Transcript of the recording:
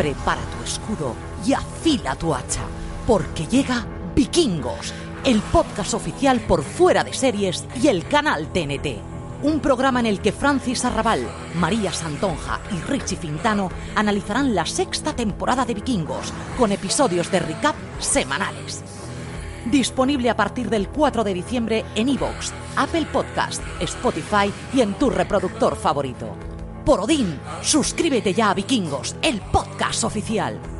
Prepara tu escudo y afila tu hacha, porque llega Vikingos, el podcast oficial por fuera de series y el canal TNT. Un programa en el que Francis Arrabal, María Santonja y Richie Fintano analizarán la sexta temporada de Vikingos con episodios de recap semanales. Disponible a partir del 4 de diciembre en iVoox, Apple Podcast, Spotify y en tu reproductor favorito. Por Odín, suscríbete ya a Vikingos, el podcast oficial.